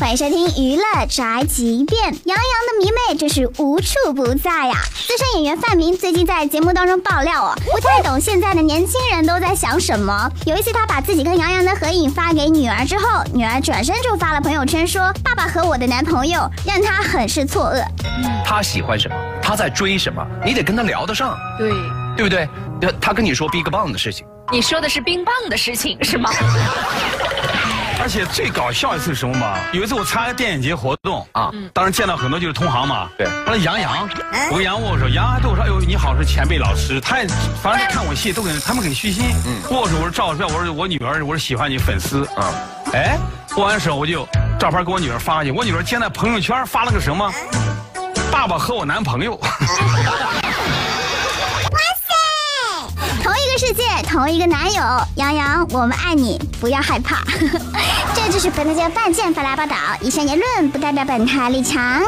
欢迎收听娱乐宅急便。杨洋的迷妹真是无处不在呀！资深演员范明最近在节目当中爆料哦，不太懂现在的年轻人都在想什么。有一次他把自己跟杨洋的合影发给女儿之后，女儿转身就发了朋友圈说：“爸爸和我的男朋友”，让他很是错愕。他喜欢什么？他在追什么？你得跟他聊得上，对，对不对？呃他跟你说 Big Bang 的事情，你说的是冰棒的事情是吗？而且最搞笑一次是什么吗？有一次我参加电影节活动啊啊，当时见到很多就是同行嘛。对后来杨洋，我跟杨握手，杨洋还对我说：“哎呦，你好，是前辈老师。”他也反正看我戏都很，他们很虚心。握手，我说赵少，我说我女儿，我说喜欢你粉丝啊啊。哎，握完手我就照片给我女儿发过去，我女儿今天在朋友圈发了个什么？爸爸和我男朋友。世界，同一个男友，杨洋，我们爱你，不要害怕。这就是本台的半件发来报道，以上言论不代表本台立场。